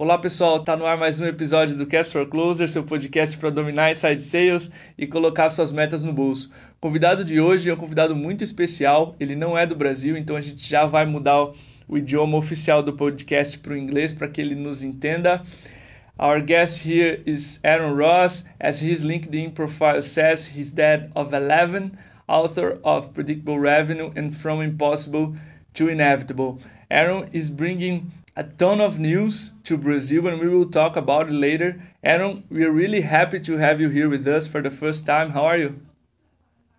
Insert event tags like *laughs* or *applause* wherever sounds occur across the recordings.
Olá pessoal, tá no ar mais um episódio do Cast for Closer, seu podcast para dominar inside sales e colocar suas metas no bolso. O convidado de hoje é um convidado muito especial, ele não é do Brasil, então a gente já vai mudar o idioma oficial do podcast para o inglês para que ele nos entenda. Our guest here is Aaron Ross, as his LinkedIn profile says, he's dad of 11, author of Predictable Revenue and From Impossible to Inevitable. Aaron is bringing a ton of news to Brazil, and we will talk about it later. Aaron, we are really happy to have you here with us for the first time. How are you?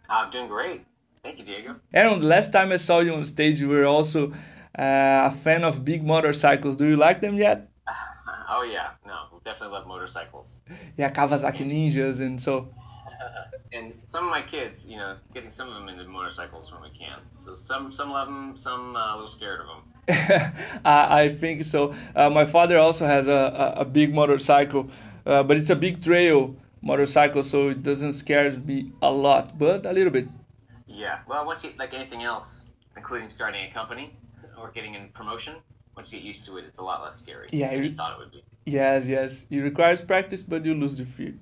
I'm doing great. Thank you, Diego. Aaron, the last time I saw you on stage, you were also uh, a fan of big motorcycles. Do you like them yet? *laughs* oh yeah, no, definitely love motorcycles. Yeah, Kawasaki Ninjas, and so *laughs* and some of my kids, you know, getting some of them into motorcycles when we can. So some some love them, some uh, a little scared of them. *laughs* I, I think so. Uh, my father also has a, a, a big motorcycle, uh, but it's a big trail motorcycle, so it doesn't scare me a lot, but a little bit. Yeah, well, once you like anything else, including starting a company or getting in promotion, once you get used to it, it's a lot less scary. Yeah, than you thought it would be. Yes, yes. It requires practice, but you lose the fear.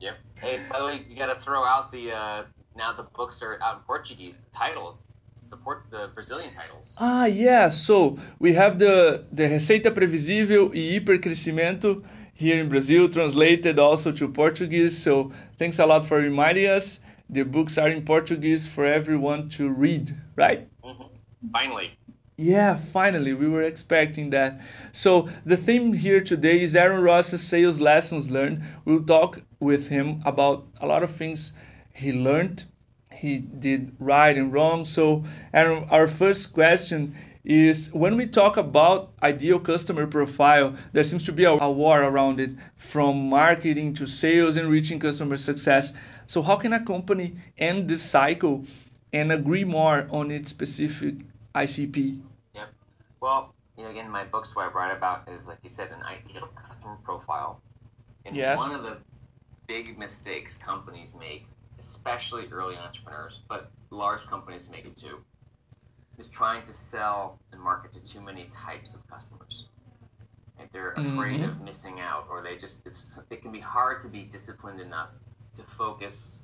Yep. Hey, by the way, you got to throw out the uh, now the books are out in Portuguese. The titles, the port, the Brazilian titles. Ah, yeah. So we have the the Receita Previsível e Hipercrescimento here in Brazil, translated also to Portuguese. So thanks a lot for reminding us. The books are in Portuguese for everyone to read, right? Mm-hmm. Finally. Yeah, finally, we were expecting that. So, the theme here today is Aaron Ross's sales lessons learned. We'll talk with him about a lot of things he learned, he did right and wrong. So, Aaron, our first question is when we talk about ideal customer profile, there seems to be a, a war around it from marketing to sales and reaching customer success. So, how can a company end this cycle and agree more on its specific ICP? Yep. Well, you know, again, my books what I write about is like you said, an ideal customer profile. And yes. one of the big mistakes companies make, especially early entrepreneurs, but large companies make it too, is trying to sell and market to too many types of customers. And they're afraid Mhm. of missing out, or they just it's it can be hard to be disciplined enough to focus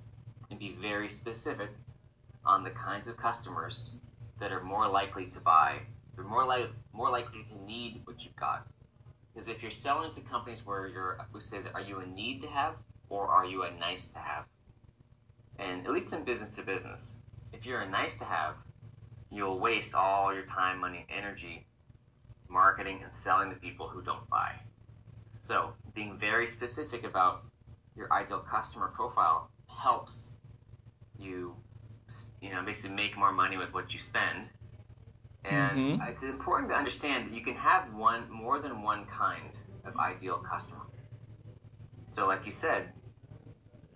and be very specific on the kinds of customers that are more likely to buy. They're more like more likely to need what you've got. Because if you're selling to companies where you're, we say that, are you a need to have or are you a nice to have? And at least in business to business, if you're a nice to have, you'll waste all your time, money, energy marketing and selling to people who don't buy. So being very specific about your ideal customer profile helps you, you know, basically make more money with what you spend. And Mhm. it's important to understand that you can have one more than one kind of ideal customer. So, like you said,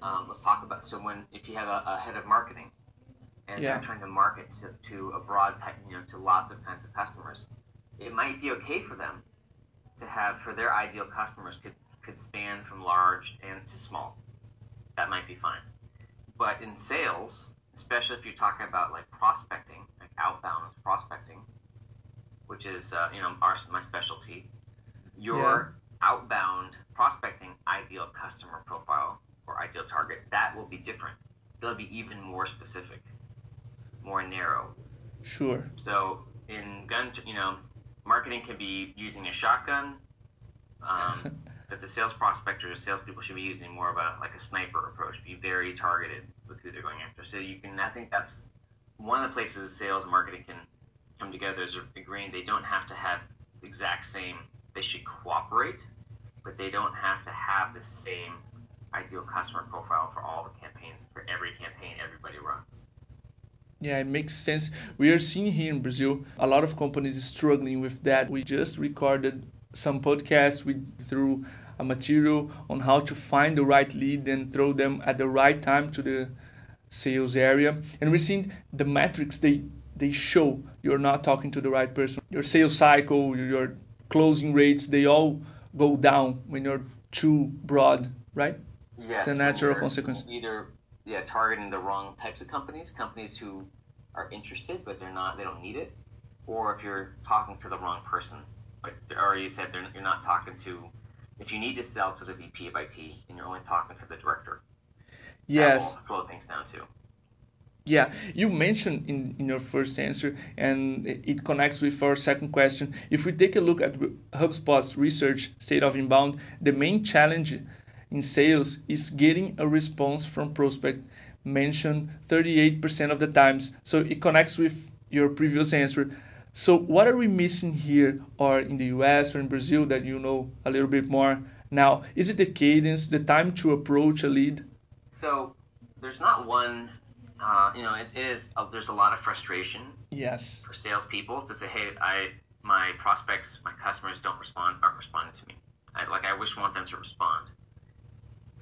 um, let's talk about so when if you have a, a head of marketing and Yeah. they're trying to market to, to a broad type, you know, to lots of kinds of customers, it might be okay for them to have for their ideal customers could could span from large and to small. That might be fine. But in sales, especially if you're talking about like prospecting, like outbound prospecting, which is uh, you know our, my specialty, your outbound prospecting ideal customer profile or ideal target that will be different. It'll be even more specific, more narrow. Sure. So in gun, you know, marketing can be using a shotgun. Um, *laughs* but the sales prospectors or salespeople should be using more of a like a sniper approach. Be very targeted with who they're going after. So you can. I think that's one of the places sales and marketing can come together is agreeing they don't have to have the exact same. They should cooperate, but they don't have to have the same ideal customer profile for all the campaigns for every campaign everybody runs. Yeah, it makes sense. We are seeing here in Brazil a lot of companies struggling with that. We just recorded some podcasts we through a material on how to find the right lead and throw them at the right time to the sales area. And we're seeing the metrics they they show you're not talking to the right person. Your sales cycle, your closing rates, they all go down when you're too broad, right? Yes, a natural consequence. Either yeah, targeting the wrong types of companies, companies who are interested but they're not, they don't need it, or if you're talking to the wrong person, like or you said you're not talking to if you need to sell to the VP of IT and you're only talking to the director. Yes. Slow things down too. Yeah, you mentioned in, in your first answer, and it connects with our second question. If we take a look at HubSpot's research, State of Inbound, the main challenge in sales is getting a response from prospect, mentioned 38% of the times. So it connects with your previous answer. So what are we missing here, or in the US or in Brazil that you know a little bit more now? Is it the cadence, the time to approach a lead? So there's not one uh, you know, it is. Uh, there's a lot of frustration. Yes. For salespeople to say, "Hey, I my prospects, my customers don't respond, aren't responding to me. I, like I wish want them to respond."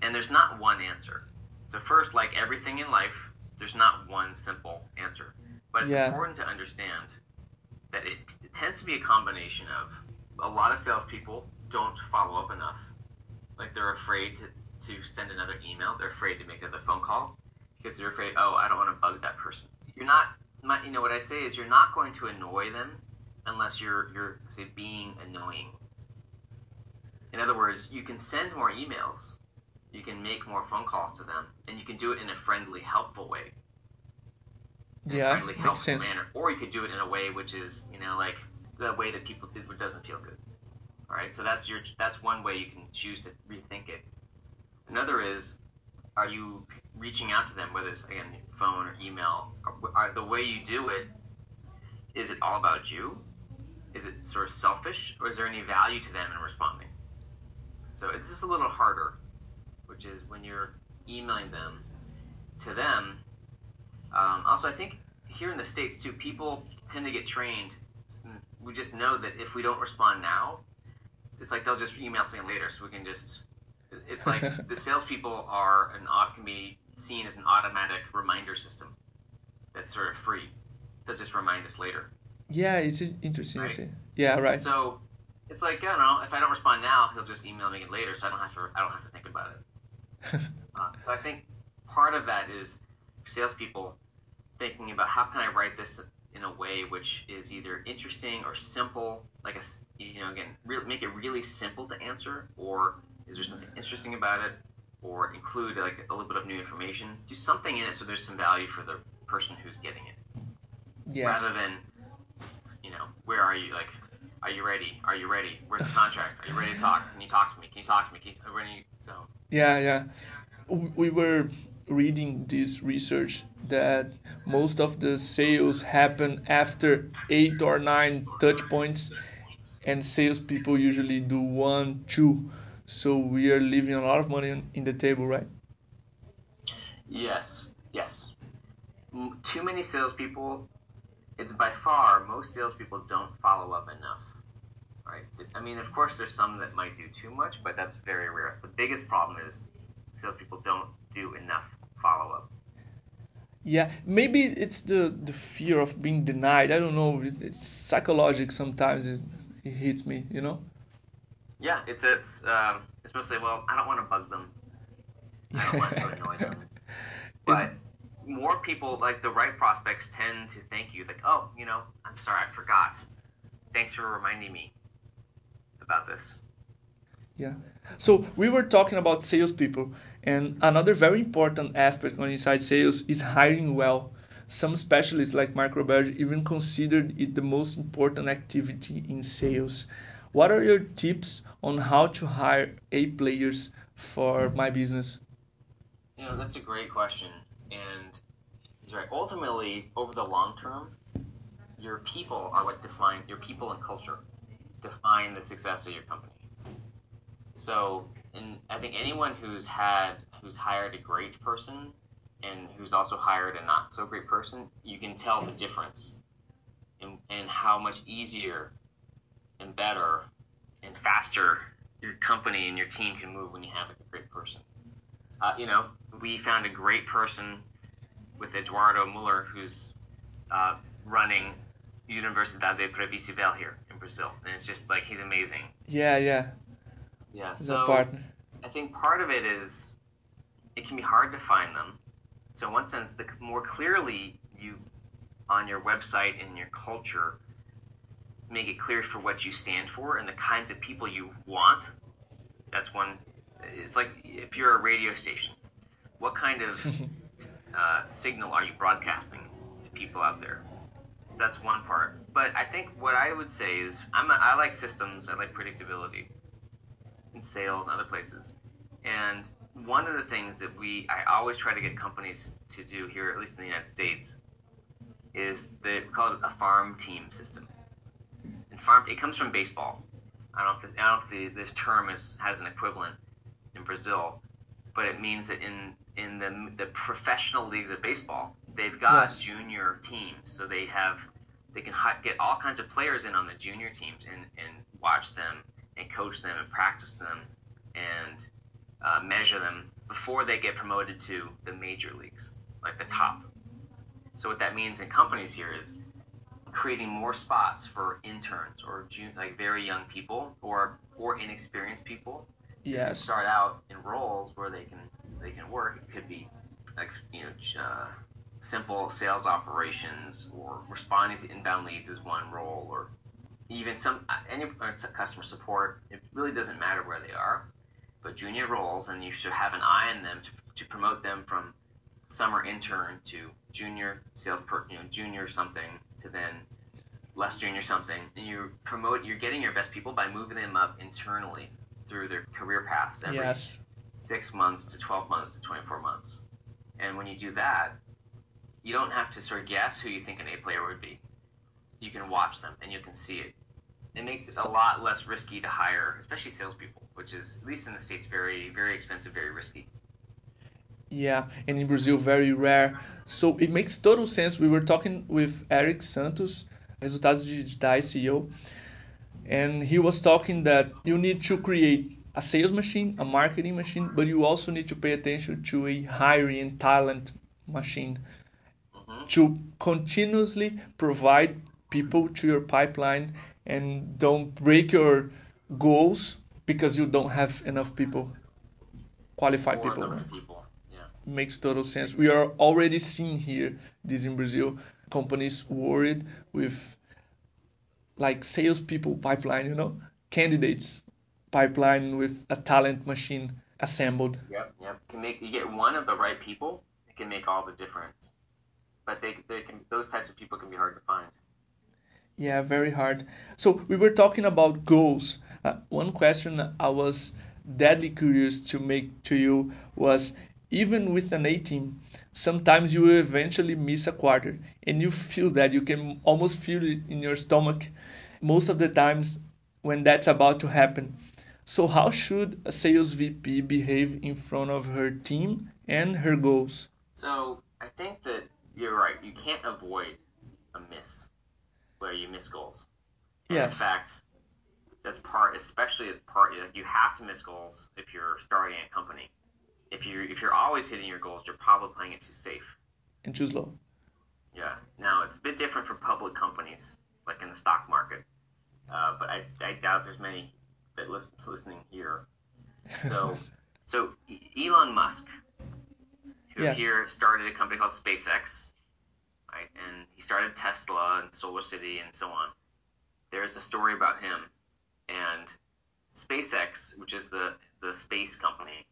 And there's not one answer. So first, like everything in life, there's not one simple answer. But it's yeah. important to understand that it, it tends to be a combination of a lot of salespeople don't follow up enough. Like they're afraid to, to send another email. They're afraid to make another phone call because you're afraid, oh, I don't want to bug that person. You're not, you know, what I say is you're not going to annoy them unless you're, you're say, being annoying. In other words, you can send more emails, you can make more phone calls to them, and you can do it in a friendly, helpful way. Yeah, friendly, helpful sense. manner, or you could do it in a way which is, you know, like the way that people do it doesn't feel good. All right, so that's your that's one way you can choose to rethink it. Another is are you reaching out to them, whether it's again phone or email? Are, the way you do it, is it all about you? Is it sort of selfish, or is there any value to them in responding? So it's just a little harder, which is when you're emailing them to them. Um, also, I think here in the states too, people tend to get trained. We just know that if we don't respond now, it's like they'll just email something later, so we can just it's like the salespeople are an can be seen as an automatic reminder system that's sort of free. They'll just remind us later. Yeah, it's interesting right? Yeah, right. So it's like I don't know. If I don't respond now, he'll just email me it later, so I don't have to. I don't have to think about it. *laughs* uh, so I think part of that is salespeople thinking about how can I write this in a way which is either interesting or simple, like a you know again, really make it really simple to answer, or is there something interesting about it? Or include like a little bit of new information. Do something in it so there's some value for the person who's getting it. Yes. Rather than, you know, where are you? Like, are you ready? Are you ready? Where's the contract? Are you ready to talk? Can you talk to me? Can you talk to me? Can you, ready? So. Yeah, yeah. We were reading this research that most of the sales happen after eight or nine touch points, and salespeople usually do one, two. So we are leaving a lot of money in the table, right? Yes, yes. Too many salespeople. It's by far most salespeople don't follow up enough, right? I mean, of course, there's some that might do too much, but that's very rare. The biggest problem is salespeople don't do enough follow up. Yeah, maybe it's the the fear of being denied. I don't know. It's psychological sometimes. It, it hits me, you know. Yeah, it's it's um, it's mostly well, I don't want to bug them. I don't want to *laughs* annoy them. But more people, like the right prospects, tend to thank you. Like, oh, you know, I'm sorry, I forgot. Thanks for reminding me about this. Yeah. So we were talking about salespeople, and another very important aspect on inside sales is hiring well. Some specialists like Mark Roberge even considered it the most important activity in sales. What are your tips on how to hire A players for my business? You know, that's a great question. And he's right. Ultimately, over the long term, your people are what define your people and culture define the success of your company. So, and I think anyone who's had who's hired a great person and who's also hired a not so great person, you can tell the difference in, in how much easier and better and faster your company and your team can move when you have a great person. Uh, you know, we found a great person with Eduardo Muller, who's uh, running Universidade Previsível here in Brazil, and it's just like he's amazing. Yeah, yeah. Yeah. He's so I think part of it is it can be hard to find them. So in one sense, the more clearly you on your website and your culture make it clear for what you stand for and the kinds of people you want. That's one. It's like if you're a radio station, what kind of *laughs* uh, signal are you broadcasting to people out there? That's one part. But I think what I would say is I'm a, I like systems. I like predictability in sales and other places. And one of the things that we I always try to get companies to do here, at least in the United States, is they call it a farm team system. It comes from baseball. I don't know if, the, I don't know if the, this term is has an equivalent in Brazil, but it means that in in the the professional leagues of baseball, they've got yes. junior teams, so they have they can get all kinds of players in on the junior teams and and watch them and coach them and practice them and uh, measure them before they get promoted to the major leagues, like the top. So what that means in companies here is creating more spots for interns or like very young people or or inexperienced people. Yes. Start out in roles where they can they can work. It could be like you know uh, simple sales operations or responding to inbound leads is one role or even some any customer support. It really doesn't matter where they are, but junior roles, and you should have an eye on them to, to promote them from summer intern to junior sales per, you know, junior something to then less junior something. And you promote, you're getting your best people by moving them up internally through their career paths every yes. six months to 12 months to 24 months. And when you do that, you don't have to sort of guess who you think an A player would be. You can watch them and you can see it. It makes it a lot less risky to hire, especially salespeople, which is at least in the states very, very expensive, very risky. Yeah, and in Brazil, very rare. So it makes total sense. We were talking with Eric Santos, Resultados Digitais CEO, and he was talking that you need to create a sales machine, a marketing machine, but you also need to pay attention to a hiring talent machine mm-hmm. to continuously provide people to your pipeline and don't break your goals because you don't have enough people, qualified people. people makes total sense. We are already seeing here this in Brazil. Companies worried with like salespeople pipeline, you know, candidates pipeline with a talent machine assembled. Yep, yep. Can make you get one of the right people, it can make all the difference. But they, they can those types of people can be hard to find. Yeah, very hard. So we were talking about goals. Uh, one question I was deadly curious to make to you was even with an A team, sometimes you will eventually miss a quarter and you feel that you can almost feel it in your stomach most of the times when that's about to happen. So, how should a sales VP behave in front of her team and her goals? So, I think that you're right. You can't avoid a miss where you miss goals. And yes. In fact, that's part, especially as part, you have to miss goals if you're starting a company if you're if you're always hitting your goals, you're probably playing it too safe and too slow. Yeah. Now it's a bit different for public companies, like in the stock market. Uh, but I, I doubt there's many that listen, listening here. So *laughs* so Elon Musk, who yes. here started a company called SpaceX, right? And he started Tesla and Solar City and so on. There's a story about him and SpaceX, which is the the space company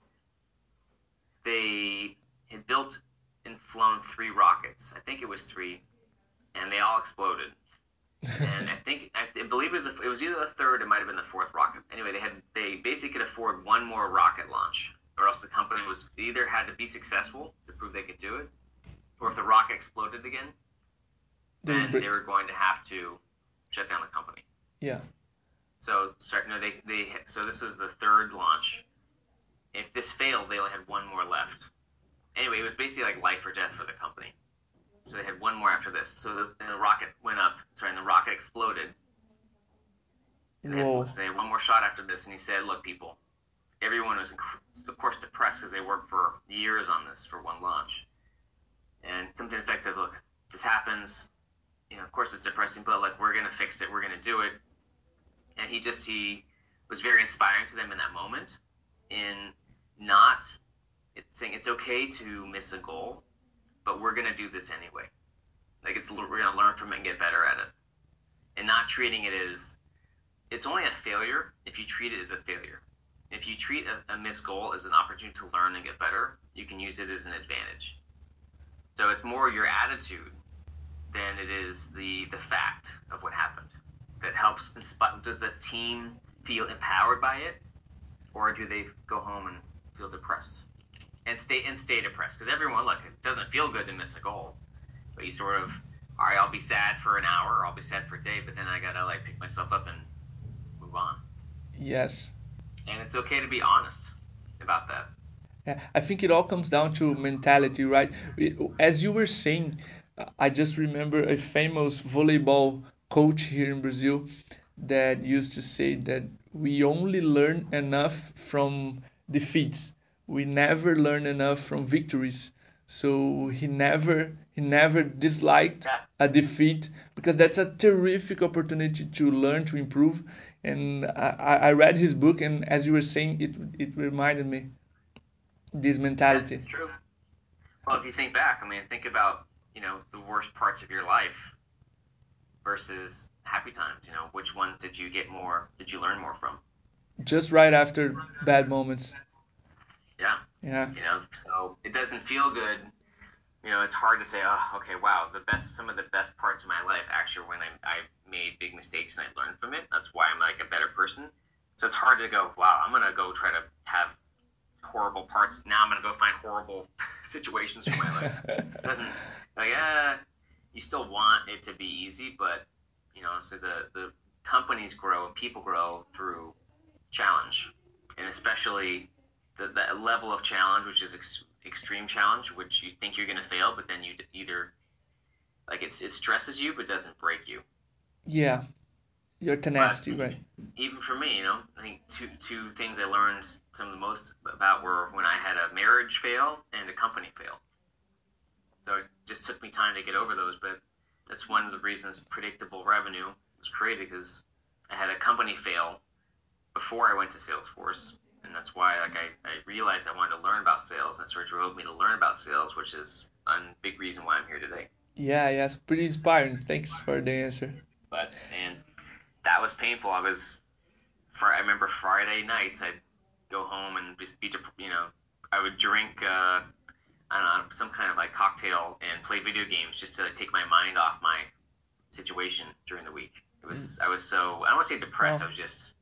they had built and flown three rockets. I think it was three, and they all exploded. and I think I believe it was the, it was either the third, it might have been the fourth rocket. Anyway, they had they basically could afford one more rocket launch, or else the company was either had to be successful to prove they could do it, or if the rocket exploded again, then they were going to have to shut down the company. Yeah. So, so no, they they so this was the third launch, if this failed, they only had one more left. Anyway, it was basically like life or death for the company. So they had one more after this. So the, the rocket went up. Sorry, and the rocket exploded. And Whoa. they had one more shot after this, and he said, "Look, people, everyone was of course depressed because they worked for years on this for one launch, and something effective. Look, this happens. You know, of course it's depressing, but like we're gonna fix it. We're gonna do it." And he just he was very inspiring to them in that moment. In not it's saying it's okay to miss a goal, but we're gonna do this anyway. Like it's we're gonna learn from it and get better at it. and not treating it as it's only a failure if you treat it as a failure. If you treat a, a missed goal as an opportunity to learn and get better, you can use it as an advantage. So it's more your attitude than it is the the fact of what happened that helps inspire. Does the team feel empowered by it, or do they go home and feel depressed and stay and stay depressed? Because everyone, look, it doesn't feel good to miss a goal, but you sort of, all right, I'll be sad for an hour, or I'll be sad for a day, but then I gotta like pick myself up and move on. Yes. And it's okay to be honest about that. Yeah, I think it all comes down to mentality, right? As you were saying, I just remember a famous volleyball coach here in Brazil that used to say that we only learn enough from defeats. We never learn enough from victories. So he never he never disliked a defeat because that's a terrific opportunity to learn to improve. And I, I read his book and as you were saying, it it reminded me this mentality. That's true. Well, if you think back, I mean, think about you know the worst parts of your life versus happy times. You know, which ones did you get more? Did you learn more from? Just right after bad moments. Yeah. Yeah. You know, so it doesn't feel good. You know, it's hard to say, oh, okay, wow, the best, some of the best parts of my life actually when I, I made big mistakes and I learned from it. That's why I'm like a better person. So it's hard to go, wow, I'm gonna go try to have horrible parts. Now I'm gonna go find horrible *laughs* situations for my life. *laughs* it doesn't like, uh, you still want it to be easy, but you know, so the the companies grow and people grow through challenge, and especially the, that level of challenge, which is ex- extreme challenge, which you think you're going to fail, but then you either like it's it stresses you but doesn't break you. Yeah, your tenacity, but right? Even for me, you know, I think two two things I learned some of the most about were when I had a marriage fail and a company fail. So it just took me time to get over those, but that's one of the reasons predictable revenue was created because I had a company fail before I went to Salesforce, and that's why like I, I realized I wanted to learn about sales, and it sort of drove me to learn about sales, which is a big reason why I'm here today. Yeah, yeah, it's pretty inspiring. Thanks for the answer. But and that was painful. I was, for I remember Friday nights I'd go home and just be, you know, I would drink. Uh, I don't know, some kind of like cocktail and play video games just to take my mind off my situation during the week. It was I was so I don't want to say depressed. I was just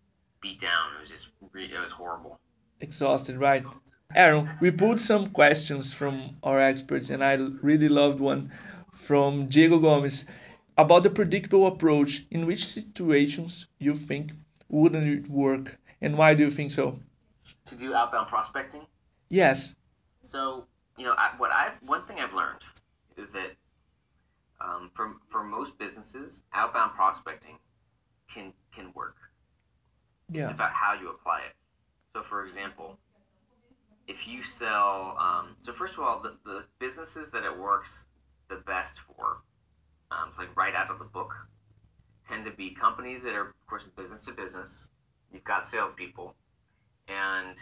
beat down. It was just it was horrible. Exhausted, right? Aaron, we pulled some questions from our experts, and I really loved one from Diego Gomes about the predictable approach. In which situations you think wouldn't it work, and why do you think so? To do outbound prospecting. Yes. So you know, I, what I've one thing I've learned is that um, for for most businesses, outbound prospecting can can work. Yeah. It's about how you apply it. So, for example, if you sell, um, so first of all, the, the businesses that it works the best for, um, like right out of the book, tend to be companies that are, of course, business to business. You've got salespeople, and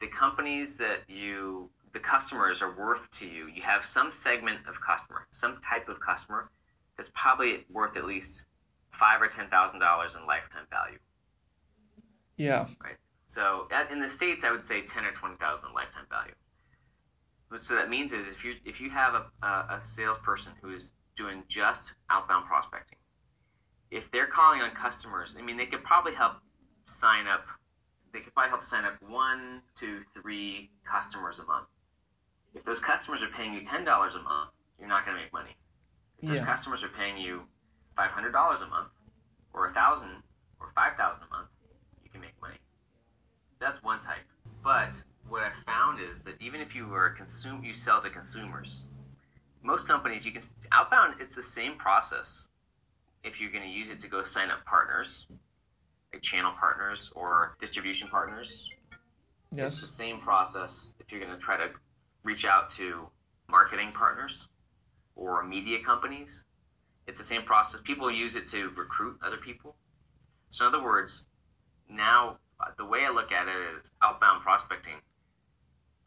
the companies that you the customers are worth to you. You have some segment of customer, some type of customer that's probably worth at least five or ten thousand dollars in lifetime value. Yeah. Right. So at, in the states, I would say ten or twenty thousand lifetime value. What so that means is if you if you have a, a, a salesperson who is doing just outbound prospecting, if they're calling on customers, I mean they could probably help sign up. They could probably help sign up one, two, three customers a month if those customers are paying you ten dollars a month, you're not going to make money. If those yeah. customers are paying you five hundred dollars a month, or a thousand, or five thousand a month, you can make money. That's one type. But what I found is that even if you are a consume, you sell to consumers. Most companies, you can outbound. It's the same process. If you're going to use it to go sign up partners, like channel partners or distribution partners, yes. it's the same process. If you're going to try to reach out to marketing partners or media companies. It's the same process. People use it to recruit other people. So, in other words, now the way I look at it is outbound prospecting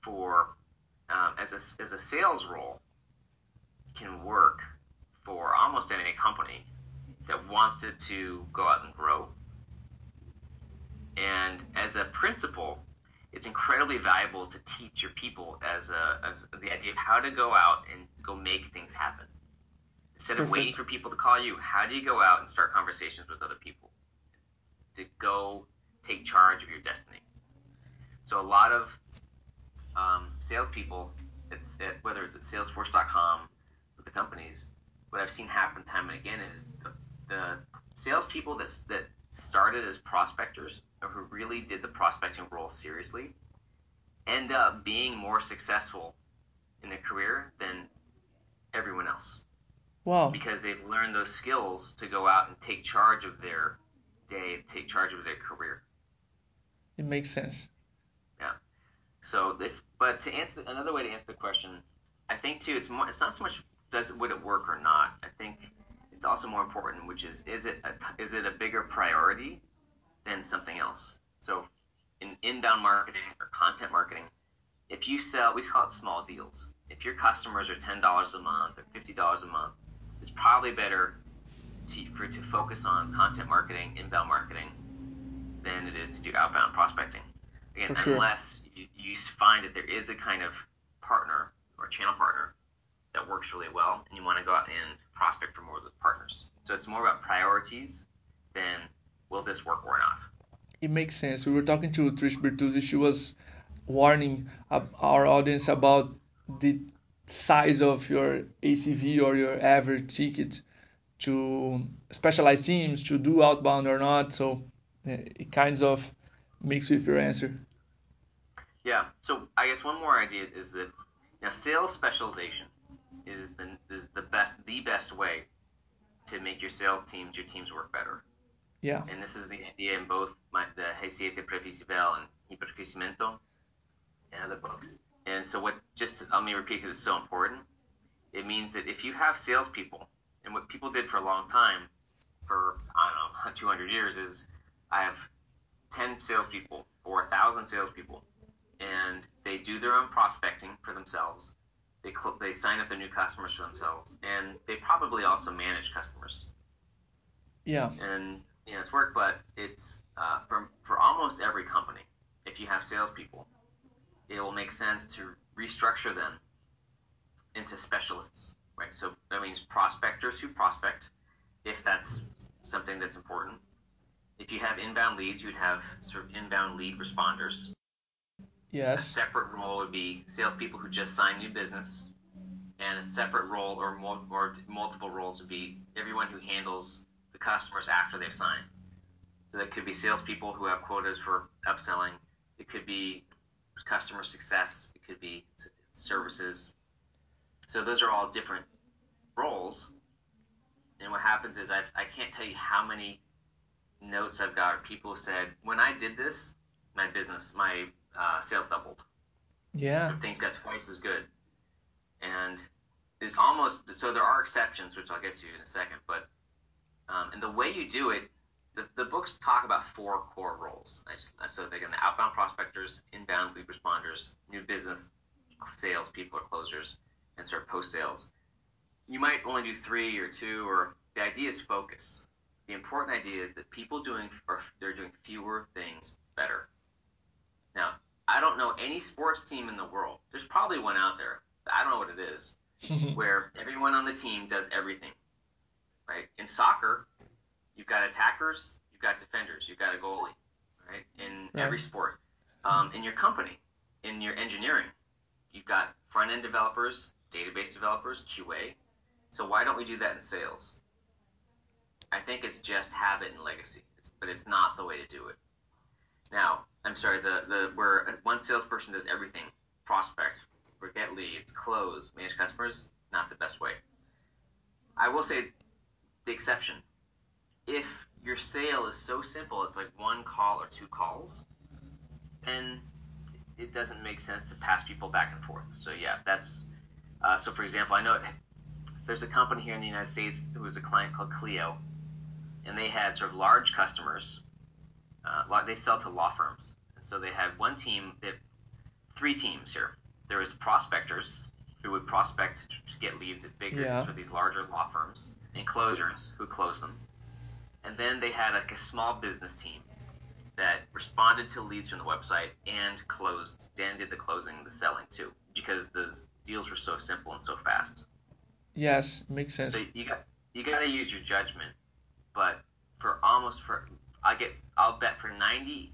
for um, as a as a sales role can work for almost any company that wants it to go out and grow. And as a principal, it's incredibly valuable to teach your people as a as the idea of how to go out and go make things happen. Instead of waiting for people to call you, how do you go out and start conversations with other people? To go take charge of your destiny. So a lot of um, salespeople, it's at, whether it's at Salesforce.com with the companies, what I've seen happen time and again is the, the salespeople that that started as prospectors or who really did the prospecting role seriously end up being more successful in their career than everyone else. Wow. Because they've learned those skills to go out and take charge of their day, take charge of their career. It makes sense. Yeah. So, if, but to answer another way to answer the question, I think too, it's more, it's not so much does would it work or not. I think it's also more important, which is is it a, is it a bigger priority than something else? So, in inbound marketing or content marketing, if you sell, we call it small deals. If your customers are ten dollars a month or fifty dollars a month, it's probably better to, for to focus on content marketing, inbound marketing, than it is to do outbound prospecting. Again, sure. unless you, you find that there is a kind of partner or channel partner that works really well, and you want to go out and prospect for more of those partners. So it's more about priorities than will this work or not. It makes sense. We were talking to Trish Bertuzzi. She was warning our audience about the size of your ACV or your average ticket to specialized teams to do outbound or not. So it kinds of makes with your answer. Yeah. So I guess one more idea is that you know, sales specialization is the is the best the best way to make your sales teams your teams work better. Yeah. And this is the idea in both my, the Receita Previsível and Hipercrescimento and other books. And so what just let me repeat because it's so important. It means that if you have salespeople, and what people did for a long time, for I don't know, *laughs* 200 years, is I have 10 salespeople or 1,000 salespeople, and they do their own prospecting for themselves. They, cl- they sign up their new customers for themselves, and they probably also manage customers. Yeah. And you know, it's work, but it's uh, for, for almost every company. If you have salespeople, it will make sense to restructure them into specialists, right? So that means prospectors who prospect, if that's something that's important, if you have inbound leads, you'd have sort of inbound lead responders. Yes. A separate role would be salespeople who just sign new business, and a separate role or, more, or multiple roles would be everyone who handles the customers after they've signed. So that could be salespeople who have quotas for upselling. It could be customer success. It could be services. So those are all different roles. And what happens is I've, I can't tell you how many notes I've got people said, when I did this, my business, my uh, sales doubled. Yeah. Things got twice as good. And it's almost, so there are exceptions, which I'll get to in a second, but, um, and the way you do it, the, the books talk about four core roles. Just, so they're going to outbound prospectors, inbound lead responders, new business sales people or closers, and sort of post sales. You might only do three or two, or the idea is focus the important idea is that people doing or they're doing fewer things better. Now, I don't know any sports team in the world. There's probably one out there. I don't know what it is, *laughs* where everyone on the team does everything. Right? In soccer, you've got attackers, you've got defenders, you've got a goalie. Right? In every sport, um, in your company, in your engineering, you've got front end developers, database developers, QA. So why don't we do that in sales? I think it's just habit and legacy, but it's not the way to do it. Now, I'm sorry, the, the where one salesperson does everything, prospect, get leads, close, manage customers, not the best way. I will say the exception. If your sale is so simple, it's like one call or two calls, then it doesn't make sense to pass people back and forth. So yeah, that's uh, so. For example, I know it, there's a company here in the United States who is a client called Clio, and they had sort of large customers. Uh, they sell to law firms, and so they had one team, they had three teams here. There was prospectors who would prospect to get leads at bigger yeah. for these larger law firms, and closers who close them. and then they had like a small business team that responded to leads from the website and closed. Dan did the closing, the selling too, because those deals were so simple and so fast. Yes, makes sense. So you got you got to use your judgment, but for almost for I get I'll bet for ninety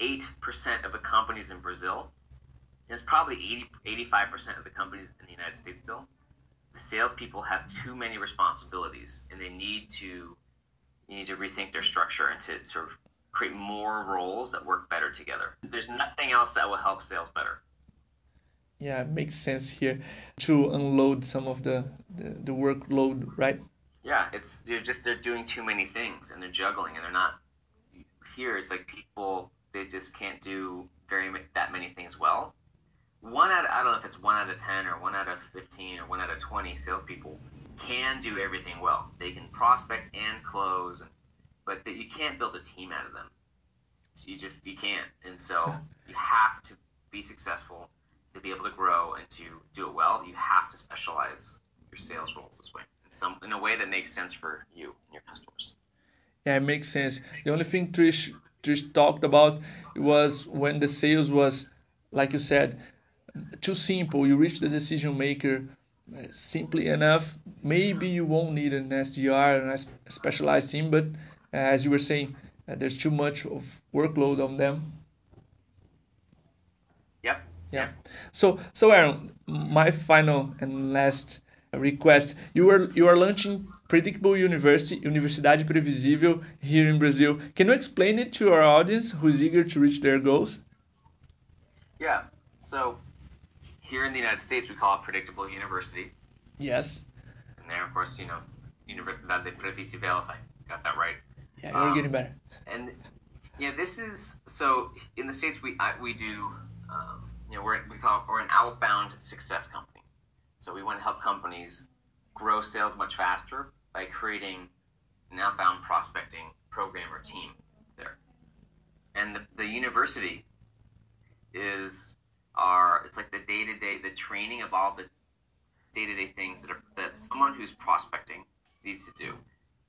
eight percent of the companies in Brazil, it's probably 85 percent of the companies in the United States still. The salespeople have too many responsibilities, and they need to you need to rethink their structure and to sort of create more roles that work better together. There's nothing else that will help sales better. Yeah, it makes sense here to unload some of the, the, the workload, right? Yeah, it's they're just they're doing too many things and they're juggling and they're not here. It's like people they just can't do very that many things well. One out of, I don't know if it's one out of ten or one out of fifteen or one out of twenty salespeople can do everything well. They can prospect and close, and, but you can't build a team out of them. You just you can't, and so you have to be successful to be able to grow and to do it well, you have to specialize your sales roles this way, some in a way that makes sense for you and your customers. Yeah, it makes sense. The only thing Trish Trish talked about was when the sales was, like you said, too simple. You reach the decision maker uh, simply enough. Maybe you won't need an SDR and a specialized team, but uh, as you were saying, uh, there's too much of workload on them Yep. yeah. So so Aaron, my final and last request. You are you are launching Predictable University, Universidade Previsível here in Brazil. Can you explain it to our audience who's eager to reach their goals? Yeah. So here in the United States, we call it Predictable University. Yes. And there, of course, you know, Universidade Previsível, if I got that right. Yeah, you're um, getting better. And yeah, this is so in the states we I, we do um, you know, we're, we call, we're an outbound success company. So we want to help companies grow sales much faster by creating an outbound prospecting program or team there. And the, the university is our, it's like the day to day, the training of all the day to day things that, are, that someone who's prospecting needs to do.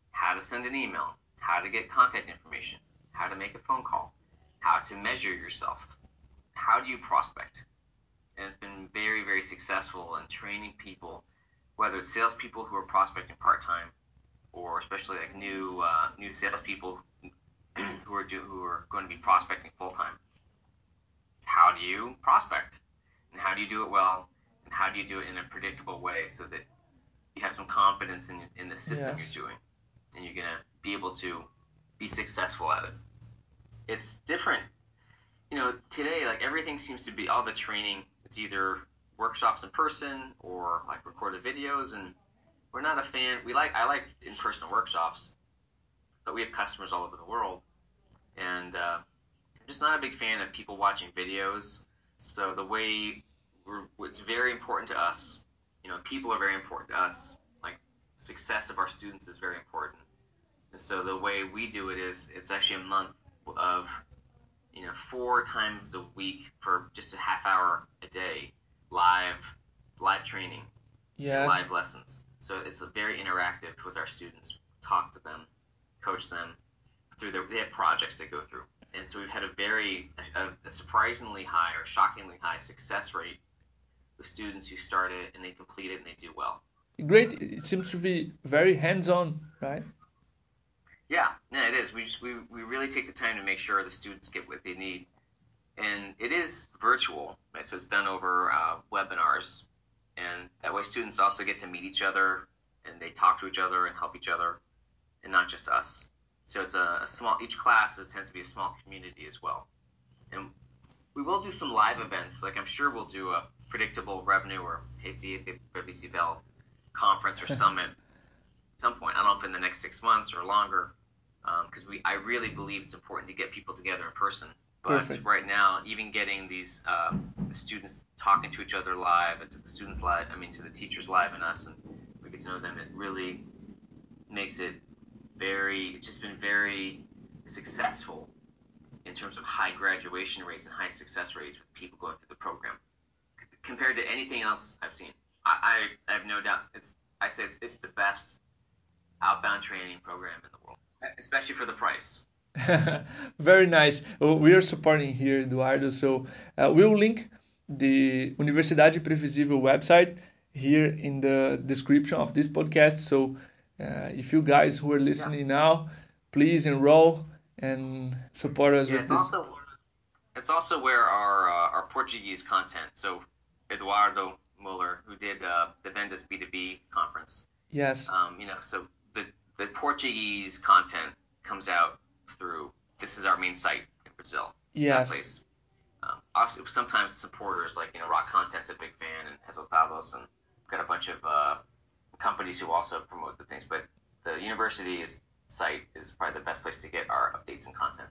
How to send an email, how to get contact information, how to make a phone call, how to measure yourself, how do you prospect? And it's been very, very successful in training people, whether it's salespeople who are prospecting part time, or especially like new uh, new salespeople *clears throat* who are do, who are going to be prospecting full time. How do you prospect, and how do you do it well, and how do you do it in a predictable way so that you have some confidence in in the system yes. you're doing, and you're gonna be able to be successful at it. It's different you know, today like everything seems to be all the training. It's either workshops in person or like recorded videos, and we're not a fan. We like I like in person workshops, but we have customers all over the world, and uh, I'm just not a big fan of people watching videos. So the way it's very important to us. You know, people are very important to us. Like success of our students is very important, and so the way we do it is it's actually a month of you know, four times a week for just a half hour a day, live, live training, yes. live lessons. So it's very interactive with our students. Talk to them, coach them through their. They have projects they go through, and so we've had a very, a, a surprisingly high or shockingly high success rate with students who start it and they complete it and they do well. Great. It seems to be very hands-on, right? Yeah, yeah, it is. We just we, we really take the time to make sure the students get what they need, and it is virtual, right? So it's done over uh, webinars, and that way students also get to meet each other and they talk to each other and help each other, and not just us. So it's a, a small. Each class is, tends to be a small community as well, and we will do some live events. Like I'm sure we'll do a predictable revenue or KC BBC Bell conference or *laughs* summit at some point. I don't know if in the next six months or longer because um, we I really believe it's important to get people together in person. But Perfect. right now, even getting these uh, the students talking to each other live and to the students live, I mean to the teachers live and us, and we get to know them. It really makes it very. It's just been very successful in terms of high graduation rates and high success rates with people going through the program compared to anything else I've seen. I, I, I have no doubt it's I say it's, it's the best outbound training program in the world. Especially for the price. *laughs* Very nice. We are supporting here, Eduardo. So uh, we'll link the Universidade Previsível website here in the description of this podcast. So uh, if you guys who are listening yeah. now, please enroll and support us yeah, with it's this. Also, it's also where our uh, our Portuguese content. So Eduardo Muller, who did uh, the Vendas B2B conference. Yes. Um, you know, so Portuguese content comes out through this is our main site in Brazil. Yes. Place. Um, sometimes supporters like you know Rock Content's a big fan and Resultados and got a bunch of uh, companies who also promote the things. But the university's site is probably the best place to get our updates and content.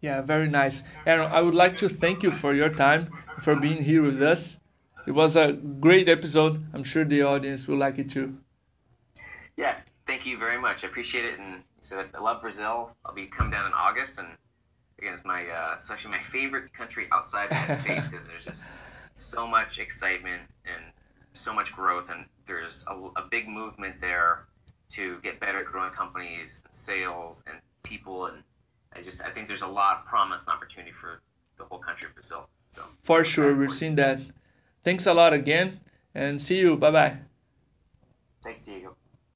Yeah, very nice. Aaron, I would like to thank you for your time, for being here with us. It was a great episode. I'm sure the audience will like it too. Yeah, thank you very much. I appreciate it. And so I love Brazil. I'll be coming down in August, and again, it's my uh, actually my favorite country outside the United States because there's just so much excitement and so much growth, and there's a, a big movement there to get better at growing companies, and sales, and people, and I just I think there's a lot of promise and opportunity for the whole country of Brazil. So for sure, we've seen that. Thanks a lot again, and see you. Bye bye. Thanks, Diego.